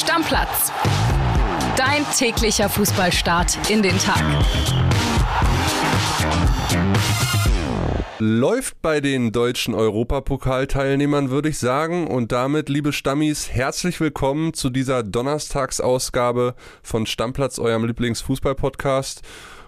Stammplatz. Dein täglicher Fußballstart in den Tag. Läuft bei den deutschen Europapokalteilnehmern, würde ich sagen. Und damit, liebe Stammis, herzlich willkommen zu dieser Donnerstagsausgabe von Stammplatz, eurem Lieblingsfußballpodcast.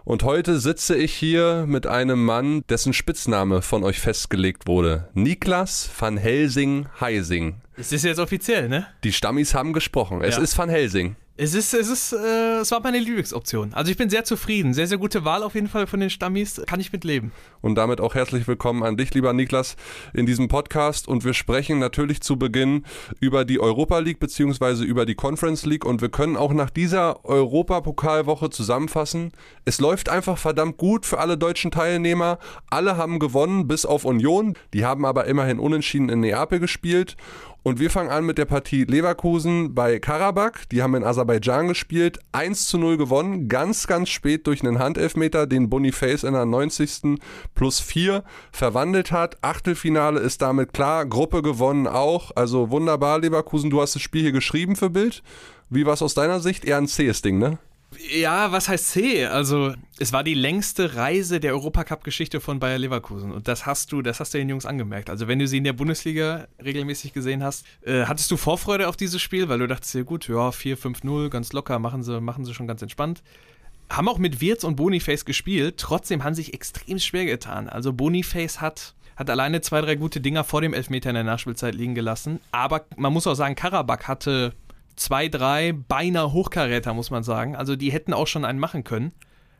Und heute sitze ich hier mit einem Mann, dessen Spitzname von euch festgelegt wurde. Niklas van Helsing Heising. Es ist jetzt offiziell, ne? Die Stammis haben gesprochen. Es Ja. ist van Helsing. Es ist, es ist, äh, es war meine Lieblingsoption. Also ich bin sehr zufrieden. Sehr, sehr gute Wahl auf jeden Fall von den Stammis. Kann ich mit leben. Und damit auch herzlich willkommen an dich, lieber Niklas, in diesem Podcast. Und wir sprechen natürlich zu Beginn über die Europa League beziehungsweise über die Conference League. Und wir können auch nach dieser Europapokalwoche zusammenfassen. Es läuft einfach verdammt gut für alle deutschen Teilnehmer. Alle haben gewonnen, bis auf Union. Die haben aber immerhin unentschieden in Neapel gespielt. Und wir fangen an mit der Partie Leverkusen bei Karabakh. Die haben in Aserbaidschan gespielt. 1 zu 0 gewonnen. Ganz, ganz spät durch einen Handelfmeter, den Boniface in der 90. plus 4 verwandelt hat. Achtelfinale ist damit klar. Gruppe gewonnen auch. Also wunderbar, Leverkusen. Du hast das Spiel hier geschrieben für Bild. Wie war es aus deiner Sicht? Eher ein zähes Ding, ne? Ja, was heißt C? Also, es war die längste Reise der Europacup-Geschichte von Bayer Leverkusen. Und das hast du, das hast du den Jungs angemerkt. Also, wenn du sie in der Bundesliga regelmäßig gesehen hast, äh, hattest du Vorfreude auf dieses Spiel, weil du dachtest dir, gut, ja, 4-5-0, ganz locker, machen sie, machen sie schon ganz entspannt. Haben auch mit Wirtz und Boniface gespielt, trotzdem haben sich extrem schwer getan. Also, Boniface hat hat alleine zwei, drei gute Dinger vor dem Elfmeter in der Nachspielzeit liegen gelassen. Aber man muss auch sagen, Karabakh hatte zwei, drei beinahe Hochkaräter, muss man sagen. Also die hätten auch schon einen machen können.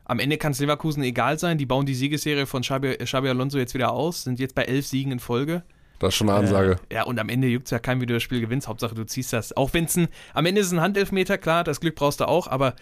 Am Ende kann es Leverkusen egal sein. Die bauen die Siegesserie von Xabi, Xabi Alonso jetzt wieder aus, sind jetzt bei elf Siegen in Folge. Das ist schon eine Ansage. Äh, ja, und am Ende juckt es ja kein, wie du das Spiel gewinnst. Hauptsache, du ziehst das. Auch wenn es ein, am Ende ist es ein Handelfmeter, klar, das Glück brauchst du auch, aber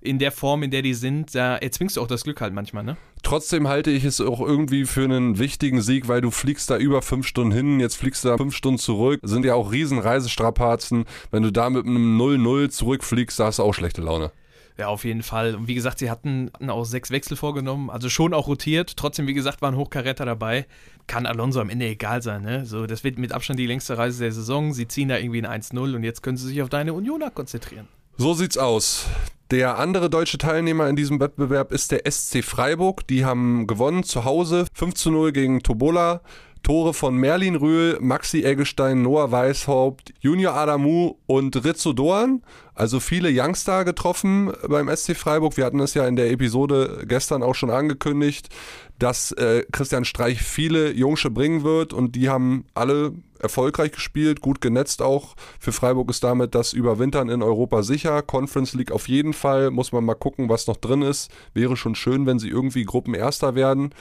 in der Form, in der die sind, da erzwingst du auch das Glück halt manchmal, ne? Trotzdem halte ich es auch irgendwie für einen wichtigen Sieg, weil du fliegst da über fünf Stunden hin, jetzt fliegst du da fünf Stunden zurück. Sind ja auch riesen Reisestrapazen. Wenn du da mit einem 0-0 zurückfliegst, da hast du auch schlechte Laune. Ja, auf jeden Fall. Und wie gesagt, sie hatten, hatten auch sechs Wechsel vorgenommen, also schon auch rotiert. Trotzdem, wie gesagt, waren Hochkaräter dabei. Kann Alonso am Ende egal sein, ne? So, das wird mit Abstand die längste Reise der Saison. Sie ziehen da irgendwie ein 1-0 und jetzt können sie sich auf deine Unioner konzentrieren. So sieht's aus. Der andere deutsche Teilnehmer in diesem Wettbewerb ist der SC Freiburg. Die haben gewonnen zu Hause 5 zu 0 gegen Tobola. Tore von Merlin Rühl, Maxi Eggestein, Noah Weishaupt, Junior Adamu und Rizzo Doan. Also viele Youngster getroffen beim SC Freiburg. Wir hatten es ja in der Episode gestern auch schon angekündigt, dass äh, Christian Streich viele Jungsche bringen wird und die haben alle erfolgreich gespielt, gut genetzt auch. Für Freiburg ist damit das Überwintern in Europa sicher. Conference League auf jeden Fall. Muss man mal gucken, was noch drin ist. Wäre schon schön, wenn sie irgendwie Gruppenerster werden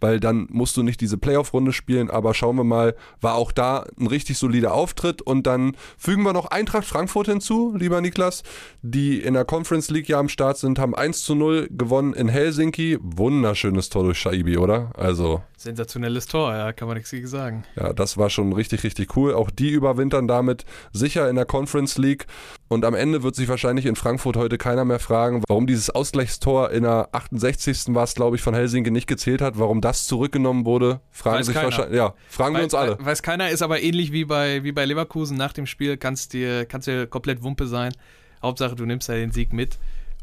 weil dann musst du nicht diese Playoff-Runde spielen, aber schauen wir mal, war auch da ein richtig solider Auftritt und dann fügen wir noch Eintracht Frankfurt hinzu, lieber Niklas, die in der Conference League ja am Start sind, haben 1 zu 0 gewonnen in Helsinki. Wunderschönes Tor durch Shaibi, oder? Also, Sensationelles Tor, ja, kann man nichts gegen sagen. ja, das war schon richtig, richtig cool. Auch die überwintern damit sicher in der Conference League. Und am Ende wird sich wahrscheinlich in Frankfurt heute keiner mehr fragen, warum dieses Ausgleichstor in der 68. war es, glaube ich, von Helsinki nicht gezählt hat, warum das zurückgenommen wurde. Fragen Weiß sich keiner. wahrscheinlich, ja, fragen wir uns alle. Weiß keiner, ist aber ähnlich wie bei, wie bei Leverkusen nach dem Spiel, kannst dir, kannst dir komplett Wumpe sein. Hauptsache, du nimmst ja den Sieg mit.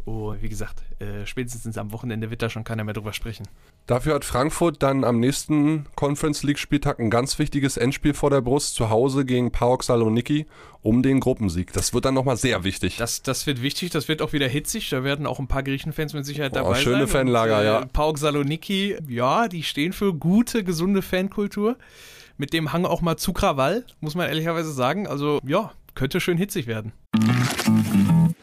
Oh, wie gesagt, äh, spätestens am Wochenende wird da schon keiner mehr drüber sprechen. Dafür hat Frankfurt dann am nächsten Conference League Spieltag ein ganz wichtiges Endspiel vor der Brust zu Hause gegen PAOK Saloniki um den Gruppensieg. Das wird dann nochmal sehr wichtig. Das, das wird wichtig, das wird auch wieder hitzig. Da werden auch ein paar Griechenfans mit Sicherheit dabei schöne sein. Fanlager, Und, ja. Pauk Saloniki, ja, die stehen für gute, gesunde Fankultur. Mit dem Hang auch mal zu Krawall, muss man ehrlicherweise sagen. Also, ja, könnte schön hitzig werden.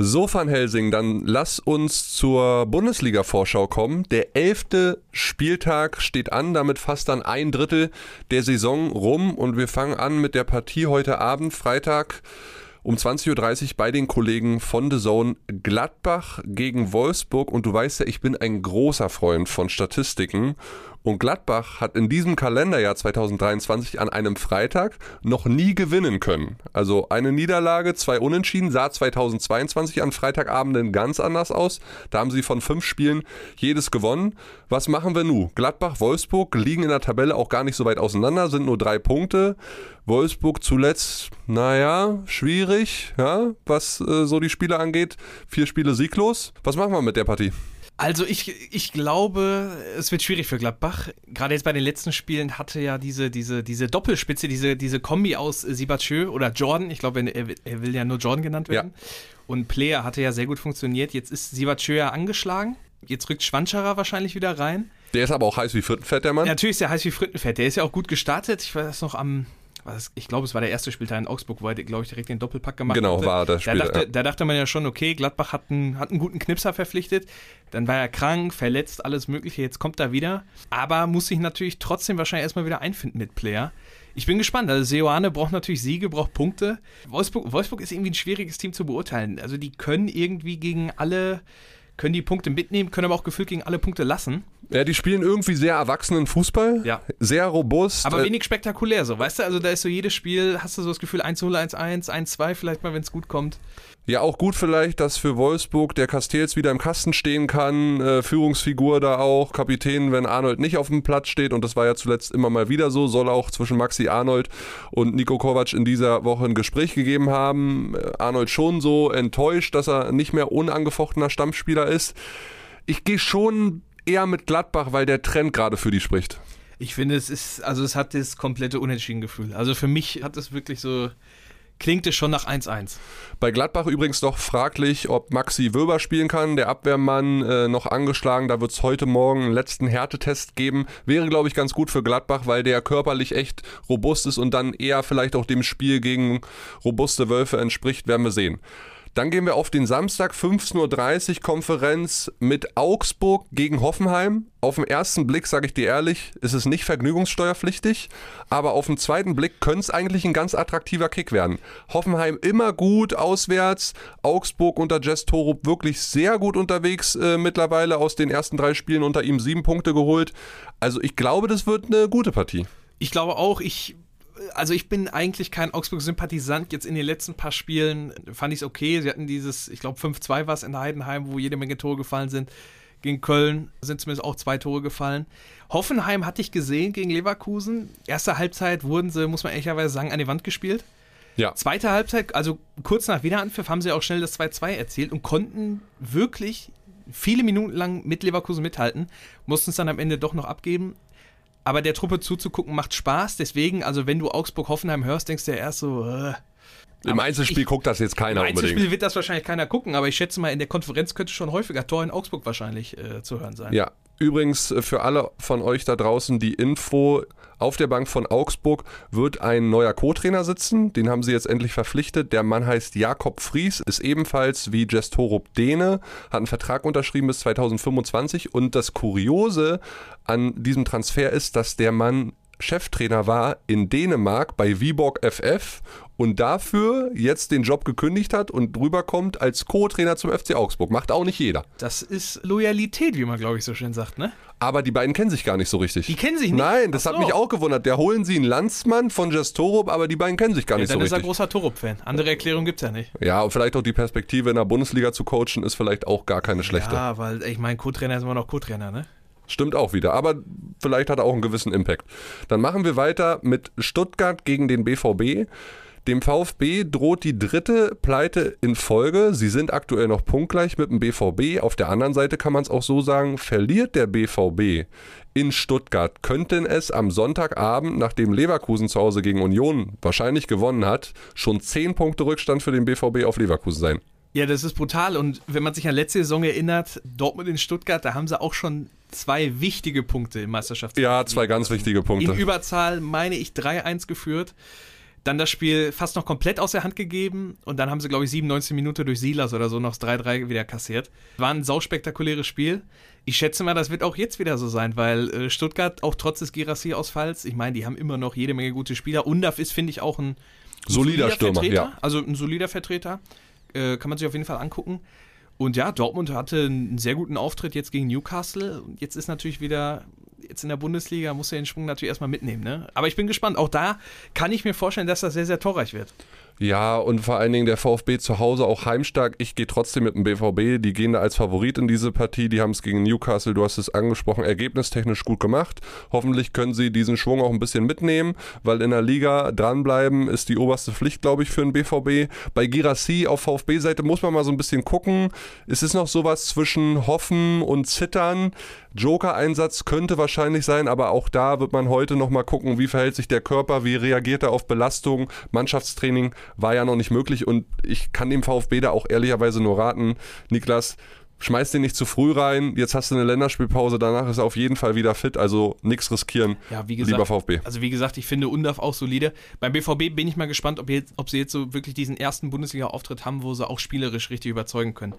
So, Van Helsing, dann lass uns zur Bundesliga-Vorschau kommen. Der elfte Spieltag steht an, damit fast dann ein Drittel der Saison rum. Und wir fangen an mit der Partie heute Abend, Freitag um 20.30 Uhr bei den Kollegen von The Zone Gladbach gegen Wolfsburg. Und du weißt ja, ich bin ein großer Freund von Statistiken und Gladbach hat in diesem Kalenderjahr 2023 an einem Freitag noch nie gewinnen können. Also eine Niederlage, zwei Unentschieden, sah 2022 an Freitagabenden ganz anders aus. Da haben sie von fünf Spielen jedes gewonnen. Was machen wir nun? Gladbach, Wolfsburg liegen in der Tabelle auch gar nicht so weit auseinander, sind nur drei Punkte. Wolfsburg zuletzt, naja, schwierig, ja, was äh, so die Spiele angeht. Vier Spiele sieglos. Was machen wir mit der Partie? Also ich, ich glaube, es wird schwierig für Gladbach. Gerade jetzt bei den letzten Spielen hatte ja diese, diese, diese Doppelspitze, diese, diese Kombi aus Sibachö oder Jordan, ich glaube, er, er will ja nur Jordan genannt werden. Ja. Und Player hatte ja sehr gut funktioniert. Jetzt ist Sibachö ja angeschlagen. Jetzt rückt Schwanscherer wahrscheinlich wieder rein. Der ist aber auch heiß wie Frittenfett, der Mann. Ja, natürlich ist er heiß wie Frittenfett. Der ist ja auch gut gestartet. Ich weiß noch am was, ich glaube, es war der erste Spieltag in Augsburg, wo er, glaube ich, direkt den Doppelpack gemacht genau, hatte. Genau, war das Spiel. Da dachte, ja. da dachte man ja schon, okay, Gladbach hat einen, hat einen guten Knipser verpflichtet. Dann war er krank, verletzt, alles Mögliche. Jetzt kommt er wieder. Aber muss sich natürlich trotzdem wahrscheinlich erstmal wieder einfinden mit Player. Ich bin gespannt. Also, Seoane braucht natürlich Siege, braucht Punkte. Wolfsburg, Wolfsburg ist irgendwie ein schwieriges Team zu beurteilen. Also, die können irgendwie gegen alle können die Punkte mitnehmen, können aber auch gefühlt gegen alle Punkte lassen. Ja, die spielen irgendwie sehr erwachsenen Fußball. Ja. Sehr robust. Aber äh, wenig spektakulär so, weißt du? Also da ist so jedes Spiel, hast du so das Gefühl 1-0, 1-1, 1-2 vielleicht mal, wenn es gut kommt. Ja, auch gut vielleicht, dass für Wolfsburg der Castells wieder im Kasten stehen kann. Äh, Führungsfigur da auch, Kapitän, wenn Arnold nicht auf dem Platz steht. Und das war ja zuletzt immer mal wieder so. Soll auch zwischen Maxi Arnold und Nico Kovac in dieser Woche ein Gespräch gegeben haben. Äh, Arnold schon so enttäuscht, dass er nicht mehr unangefochtener Stammspieler ist. Ich gehe schon eher mit Gladbach, weil der Trend gerade für die spricht. Ich finde, es ist, also es hat das komplette Unentschieden-Gefühl. Also für mich hat es wirklich so klingt es schon nach 1-1. Bei Gladbach übrigens noch fraglich, ob Maxi Wöber spielen kann. Der Abwehrmann äh, noch angeschlagen. Da wird es heute Morgen einen letzten Härtetest geben. Wäre, glaube ich, ganz gut für Gladbach, weil der körperlich echt robust ist und dann eher vielleicht auch dem Spiel gegen robuste Wölfe entspricht, werden wir sehen. Dann gehen wir auf den Samstag 15.30 Uhr Konferenz mit Augsburg gegen Hoffenheim. Auf den ersten Blick, sage ich dir ehrlich, ist es nicht vergnügungssteuerpflichtig, aber auf den zweiten Blick könnte es eigentlich ein ganz attraktiver Kick werden. Hoffenheim immer gut auswärts, Augsburg unter Jess Torup wirklich sehr gut unterwegs äh, mittlerweile, aus den ersten drei Spielen unter ihm sieben Punkte geholt. Also ich glaube, das wird eine gute Partie. Ich glaube auch, ich also ich bin eigentlich kein Augsburg-Sympathisant. Jetzt in den letzten paar Spielen fand ich es okay. Sie hatten dieses, ich glaube 5-2 war es in Heidenheim, wo jede Menge Tore gefallen sind. Gegen Köln sind zumindest auch zwei Tore gefallen. Hoffenheim hatte ich gesehen gegen Leverkusen. Erste Halbzeit wurden sie, muss man ehrlicherweise sagen, an die Wand gespielt. Ja. Zweite Halbzeit, also kurz nach Wiederanpfiff, haben sie auch schnell das 2-2 erzielt und konnten wirklich viele Minuten lang mit Leverkusen mithalten, mussten es dann am Ende doch noch abgeben. Aber der Truppe zuzugucken macht Spaß. Deswegen, also wenn du Augsburg-Hoffenheim hörst, denkst du ja erst so, äh, Im Aber Einzelspiel ich- guckt das jetzt keiner Im Einzelspiel unbedingt. wird das wahrscheinlich keiner gucken, aber ich schätze mal, in der Konferenz könnte schon häufiger Tor in Augsburg wahrscheinlich äh, zu hören sein. Ja, übrigens äh, für alle von euch da draußen die Info, auf der Bank von Augsburg wird ein neuer Co-Trainer sitzen, den haben sie jetzt endlich verpflichtet. Der Mann heißt Jakob Fries, ist ebenfalls wie Jestorup Dene, hat einen Vertrag unterschrieben bis 2025 und das Kuriose an diesem Transfer ist, dass der Mann Cheftrainer war in Dänemark bei Viborg FF und dafür jetzt den Job gekündigt hat und rüberkommt als Co-Trainer zum FC Augsburg. Macht auch nicht jeder. Das ist Loyalität, wie man, glaube ich, so schön sagt, ne? Aber die beiden kennen sich gar nicht so richtig. Die kennen sich nicht? Nein, das Ach hat so. mich auch gewundert. Der holen sie einen Landsmann von Jestorup, aber die beiden kennen sich gar Ja, nicht dann so ist er richtig. großer Torup-Fan. Andere Erklärung gibt's ja nicht. Ja, und vielleicht auch die Perspektive in der Bundesliga zu coachen ist vielleicht auch gar keine schlechte. Ja, weil ich mein Co-Trainer ist immer noch Co-Trainer, ne? Stimmt auch wieder, aber vielleicht hat er auch einen gewissen Impact. Dann machen wir weiter mit Stuttgart gegen den BVB. Dem VfB droht die dritte Pleite in Folge. Sie sind aktuell noch punktgleich mit dem BVB. Auf der anderen Seite kann man es auch so sagen, verliert der BVB in Stuttgart, könnten es am Sonntagabend, nachdem Leverkusen zu Hause gegen Union wahrscheinlich gewonnen hat, schon 10 Punkte Rückstand für den BVB auf Leverkusen sein. Ja, das ist brutal. Und wenn man sich an letzte Saison erinnert, Dortmund in Stuttgart, da haben sie auch schon zwei wichtige Punkte im Meisterschaftsspiel. Ja, zwei ganz wichtige Punkte. In Überzahl, meine ich, 3-1 geführt. Dann das Spiel fast noch komplett aus der Hand gegeben und dann haben sie, glaube ich, 97 Minuten durch Silas oder so noch das 3-3 wieder kassiert. War ein sauspektakuläres Spiel. Ich schätze mal, das wird auch jetzt wieder so sein, weil äh, Stuttgart auch trotz des Girassi-Ausfalls, ich meine, die haben immer noch jede Menge gute Spieler. Undaf ist, finde ich, auch ein, ein Solider Stürmer, Vertreter, ja. also ein solider Vertreter. Äh, kann man sich auf jeden Fall angucken. Und ja, Dortmund hatte einen sehr guten Auftritt jetzt gegen Newcastle. Und jetzt ist natürlich wieder, jetzt in der Bundesliga, muss er den Schwung natürlich erstmal mitnehmen. Ne? Aber ich bin gespannt. Auch da kann ich mir vorstellen, dass das sehr, sehr torreich wird. Ja, und vor allen Dingen der VfB zu Hause auch heimstark. Ich gehe trotzdem mit dem BVB. Die gehen da als Favorit in diese Partie. Die haben es gegen Newcastle, du hast es angesprochen, ergebnistechnisch gut gemacht. Hoffentlich können sie diesen Schwung auch ein bisschen mitnehmen, weil in der Liga dranbleiben ist die oberste Pflicht, glaube ich, für den BVB. Bei Girassi auf VfB-Seite muss man mal so ein bisschen gucken. Es ist noch sowas zwischen Hoffen und Zittern. Joker-Einsatz könnte wahrscheinlich sein, aber auch da wird man heute noch mal gucken, wie verhält sich der Körper, wie reagiert er auf Belastung. Mannschaftstraining war ja noch nicht möglich und ich kann dem VfB da auch ehrlicherweise nur raten, Niklas, schmeiß den nicht zu früh rein, jetzt hast du eine Länderspielpause, danach ist er auf jeden Fall wieder fit, also nichts riskieren, Ja, wie gesagt, lieber VfB. Also wie gesagt, ich finde Undaf auch solide. Beim BVB bin ich mal gespannt, ob, jetzt, ob sie jetzt so wirklich diesen ersten Bundesliga-Auftritt haben, wo sie auch spielerisch richtig überzeugen können.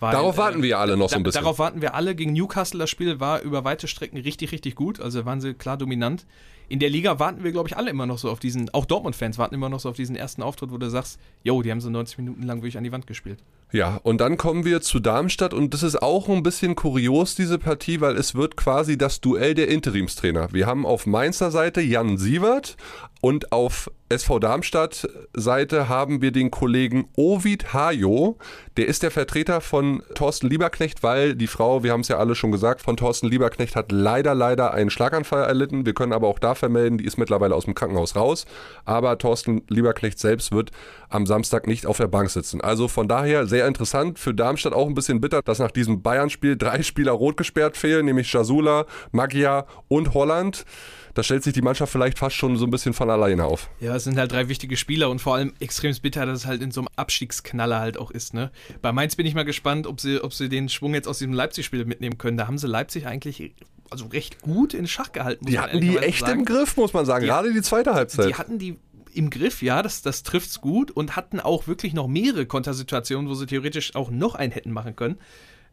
Weil, Darauf warten wir alle noch so ein bisschen. Darauf warten wir alle. Gegen Newcastle das Spiel war über weite Strecken richtig, richtig gut. Also waren sie klar dominant. In der Liga warten wir, glaube ich, alle immer noch so auf diesen, auch Dortmund-Fans warten immer noch so auf diesen ersten Auftritt, wo du sagst, yo, die haben so 90 Minuten lang wirklich an die Wand gespielt. Ja, und dann kommen wir zu Darmstadt und das ist auch ein bisschen kurios, diese Partie, weil es wird quasi das Duell der Interimstrainer. Wir haben auf Mainzer Seite Jan Sievert und auf SV Darmstadt Seite haben wir den Kollegen Ovid Hajo. Der ist der Vertreter von Thorsten Lieberknecht, weil die Frau, wir haben es ja alle schon gesagt, von Thorsten Lieberknecht hat leider, leider einen Schlaganfall erlitten. Wir können aber auch da vermelden, die ist mittlerweile aus dem Krankenhaus raus. Aber Thorsten Lieberknecht selbst wird am Samstag nicht auf der Bank sitzen. Also von daher sehr interessant. Für Darmstadt auch ein bisschen bitter, dass nach diesem Bayern-Spiel drei Spieler rot gesperrt fehlen, nämlich Jasula, Magia und Holland. Da stellt sich die Mannschaft vielleicht fast schon so ein bisschen von alleine auf. Ja, es sind halt drei wichtige Spieler und vor allem extrem bitter, dass es halt in so einem Abstiegsknaller halt auch ist. Ne? Bei Mainz bin ich mal gespannt, ob sie, ob sie den Schwung jetzt aus diesem Leipzig-Spiel mitnehmen können. Da haben sie Leipzig eigentlich also recht gut in Schach gehalten. Die hatten die echt sagen. im Griff, muss man sagen. Die- Gerade die zweite Halbzeit. Die hatten die im Griff, ja, das, das trifft's gut und hatten auch wirklich noch mehrere Kontersituationen, wo sie theoretisch auch noch einen hätten machen können.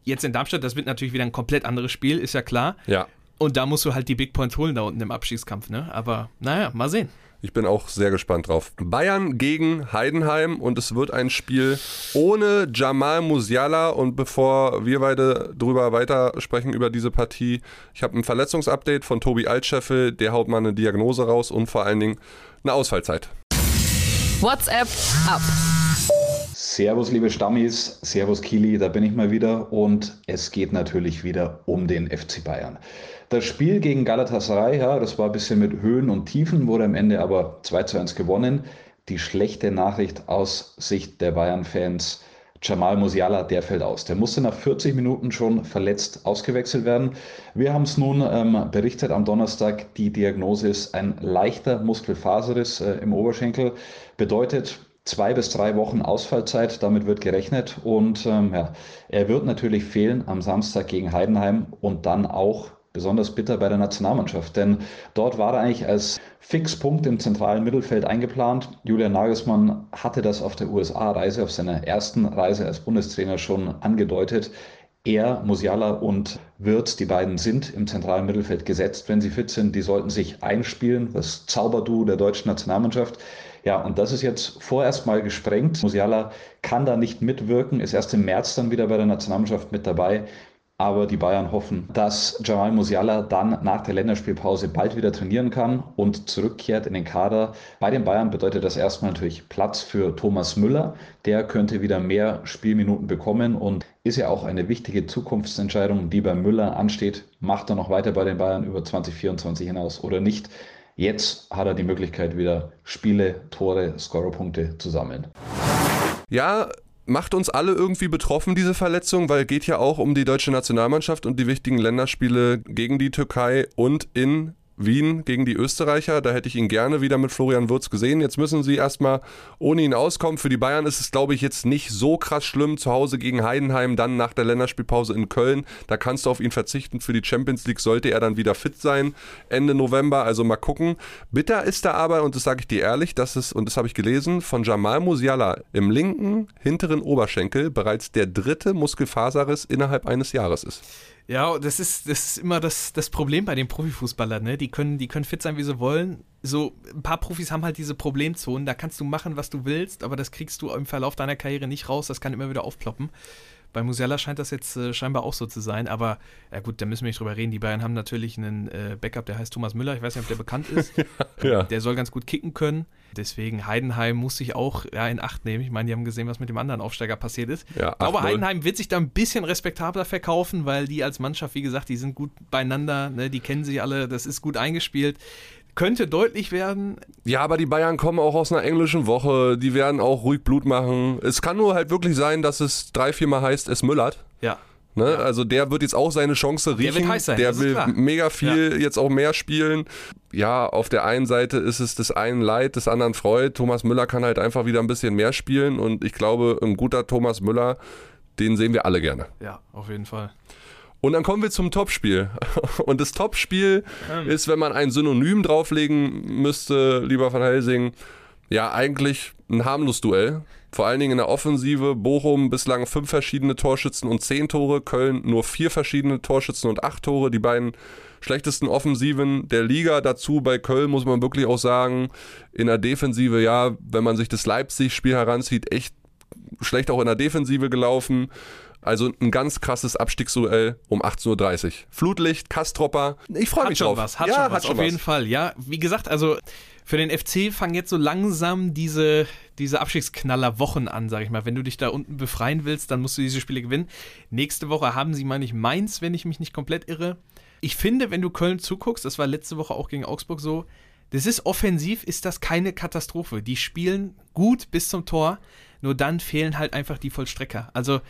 Jetzt in Darmstadt, das wird natürlich wieder ein komplett anderes Spiel, ist ja klar. ja. Und da musst du halt die Big Points holen da unten im Abstiegskampf, ne? Aber naja, mal sehen. Ich bin auch sehr gespannt drauf. Bayern gegen Heidenheim und es wird ein Spiel ohne Jamal Musiala. Und bevor wir beide drüber weitersprechen über diese Partie, ich habe ein Verletzungsupdate von Tobi Altscheffel. Der haut mal eine Diagnose raus und vor allen Dingen eine Ausfallzeit. WhatsApp ab. Servus, liebe Stammis, Servus Kili, da bin ich mal wieder und es geht natürlich wieder um den FC Bayern. Das Spiel gegen Galatasaray, ja, das war ein bisschen mit Höhen und Tiefen, wurde am Ende aber 2 zu 1 gewonnen. Die schlechte Nachricht aus Sicht der Bayern-Fans, Jamal Musiala, der fällt aus. Der musste nach 40 Minuten schon verletzt ausgewechselt werden. Wir haben es nun ähm, berichtet am Donnerstag. Die Diagnose ist ein leichter Muskelfaserriss äh, im Oberschenkel. Bedeutet, zwei bis drei Wochen Ausfallzeit, damit wird gerechnet. Und ähm, ja, er wird natürlich fehlen am Samstag gegen Heidenheim und dann auch besonders bitter bei der Nationalmannschaft, denn dort war er eigentlich als Fixpunkt im zentralen Mittelfeld eingeplant. Julian Nagelsmann hatte das auf der USA-Reise, auf seiner ersten Reise als Bundestrainer schon angedeutet. Er, Musiala und Wirtz, die beiden sind im zentralen Mittelfeld gesetzt, wenn sie fit sind. Die sollten sich einspielen, das Zauberduo der deutschen Nationalmannschaft. Ja, und das ist jetzt vorerst mal gesprengt. Musiala kann da nicht mitwirken, ist erst im März dann wieder bei der Nationalmannschaft mit dabei. Aber die Bayern hoffen, dass Jamal Musiala dann nach der Länderspielpause bald wieder trainieren kann und zurückkehrt in den Kader. Bei den Bayern bedeutet das erstmal natürlich Platz für Thomas Müller. Der könnte wieder mehr Spielminuten bekommen und ist ja auch eine wichtige Zukunftsentscheidung, die bei Müller ansteht. Macht er noch weiter bei den Bayern über 2024 hinaus oder nicht? Jetzt hat er die Möglichkeit, wieder Spiele, Tore, Scorerpunkte zu sammeln. Ja, macht uns alle irgendwie betroffen, diese Verletzung, weil geht ja auch um die deutsche Nationalmannschaft und die wichtigen Länderspiele gegen die Türkei und in Wien gegen die Österreicher. Da hätte ich ihn gerne wieder mit Florian Würz gesehen. Jetzt müssen sie erstmal ohne ihn auskommen. Für die Bayern ist es, glaube ich, jetzt nicht so krass schlimm. Zu Hause gegen Heidenheim, dann nach der Länderspielpause in Köln. Da kannst du auf ihn verzichten. Für die Champions League sollte er dann wieder fit sein. Ende November, also mal gucken. Bitter ist da aber, und das sage ich dir ehrlich, dass es, und das habe ich gelesen, von Jamal Musiala im linken hinteren Oberschenkel bereits der dritte Muskelfaserriss innerhalb eines Jahres ist. Ja, das ist, das ist immer das, das Problem bei den Profifußballern, ne? Die können, die können fit sein, wie sie wollen. So, ein paar Profis haben halt diese Problemzonen, da kannst du machen, was du willst, aber das kriegst du im Verlauf deiner Karriere nicht raus, das kann immer wieder aufploppen. Bei Musiala scheint das jetzt äh, scheinbar auch so zu sein, aber ja gut, da müssen wir nicht drüber reden. Die Bayern haben natürlich einen äh, Backup, der heißt Thomas Müller. Ich weiß nicht, ob der bekannt ist. ja. Der soll ganz gut kicken können. Deswegen Heidenheim muss sich auch ja, in Acht nehmen. Ich meine, die haben gesehen, was mit dem anderen Aufsteiger passiert ist. Ja, ich glaube, Heidenheim wird sich da ein bisschen respektabler verkaufen, weil die als Mannschaft, wie gesagt, die sind gut beieinander, ne? die kennen sich alle, das ist gut eingespielt könnte deutlich werden. Ja, aber die Bayern kommen auch aus einer englischen Woche. Die werden auch ruhig Blut machen. Es kann nur halt wirklich sein, dass es drei, viermal heißt, es müllert. Ja. Ne? Ja. Also der wird jetzt auch seine Chance riechen. Der, wird heiß sein, der will mega viel ja. jetzt auch mehr spielen. Ja, auf der einen Seite ist es des einen Leid, des anderen Freud. Thomas Müller kann halt einfach wieder ein bisschen mehr spielen und ich glaube, ein guter Thomas Müller, den sehen wir alle gerne. Ja, auf jeden Fall. Und dann kommen wir zum Topspiel. Und das Topspiel ähm. ist, wenn man ein Synonym drauflegen müsste, lieber Van Helsing, ja, eigentlich ein harmlos Duell. Vor allen Dingen in der Offensive. Bochum bislang fünf verschiedene Torschützen und zehn Tore. Köln nur vier verschiedene Torschützen und acht Tore. Die beiden schlechtesten Offensiven der Liga. Dazu bei Köln muss man wirklich auch sagen, in der Defensive, ja, wenn man sich das Leipzig-Spiel heranzieht, echt schlecht auch in der Defensive gelaufen. Also ein ganz krasses Abstiegsduell um 18.30 Uhr. Flutlicht, Kastropper. Ich freue mich schon drauf. Was, hat ja, schon hat was, schon auf was. jeden Fall. Ja, wie gesagt, also für den FC fangen jetzt so langsam diese, diese Abstiegsknaller-Wochen an, sag ich mal. Wenn du dich da unten befreien willst, dann musst du diese Spiele gewinnen. Nächste Woche haben sie, meine ich, Mainz, wenn ich mich nicht komplett irre. Ich finde, wenn du Köln zuguckst, das war letzte Woche auch gegen Augsburg so, das ist offensiv, ist das keine Katastrophe. Die spielen gut bis zum Tor. Nur dann fehlen halt einfach die Vollstrecker. Also,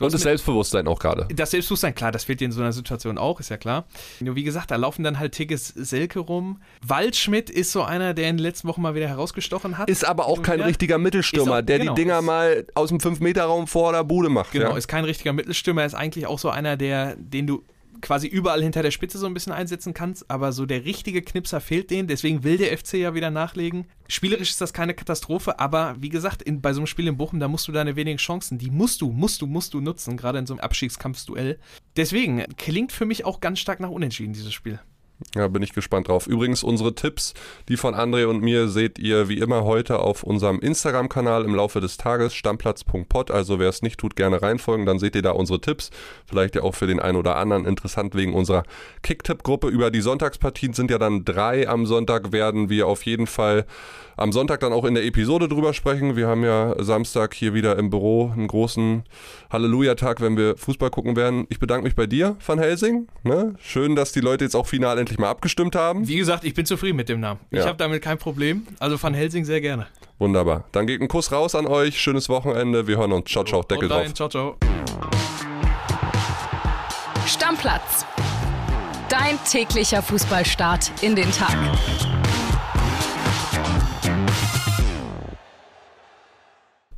und das Selbstbewusstsein auch gerade. Das Selbstbewusstsein, klar, das fehlt dir in so einer Situation auch, ist ja klar. Nur wie gesagt, da laufen dann halt Tigges Selke rum. Waldschmidt ist so einer, der in den letzten Wochen mal wieder herausgestochen hat. Ist aber auch kein richtiger Mittelstürmer, auch, der genau, die Dinger mal aus dem 5-Meter-Raum vor der Bude macht. Genau, ja? ist kein richtiger Mittelstürmer, ist eigentlich auch so einer, der, den du quasi überall hinter der Spitze so ein bisschen einsetzen kannst, aber so der richtige Knipser fehlt denen, deswegen will der FC ja wieder nachlegen. Spielerisch ist das keine Katastrophe, aber wie gesagt, in, bei so einem Spiel in Bochum, da musst du deine wenigen Chancen, die musst du, musst du, musst du nutzen, gerade in so einem Abstiegskampfsduell. Deswegen klingt für mich auch ganz stark nach Unentschieden, dieses Spiel. Ja, bin ich gespannt drauf. Übrigens, unsere Tipps, die von André und mir, seht ihr wie immer heute auf unserem Instagram-Kanal im Laufe des Tages, stammplatz.pod. Also wer es nicht tut, gerne reinfolgen, dann seht ihr da unsere Tipps. Vielleicht ja auch für den einen oder anderen interessant wegen unserer Kicktipp-Gruppe. Über die Sonntagspartien sind ja dann drei am Sonntag, werden wir auf jeden Fall am Sonntag dann auch in der Episode drüber sprechen. Wir haben ja Samstag hier wieder im Büro einen großen Halleluja-Tag, wenn wir Fußball gucken werden. Ich bedanke mich bei dir, Van Helsing. Ne? Schön, dass die Leute jetzt auch final endlich mal abgestimmt haben. Wie gesagt, ich bin zufrieden mit dem Namen. Ja. Ich habe damit kein Problem. Also Van Helsing sehr gerne. Wunderbar. Dann geht ein Kuss raus an euch. Schönes Wochenende. Wir hören uns. Ciao, ciao. Deckel drauf. Ciao, ciao. Stammplatz. Dein täglicher Fußballstart in den Tag.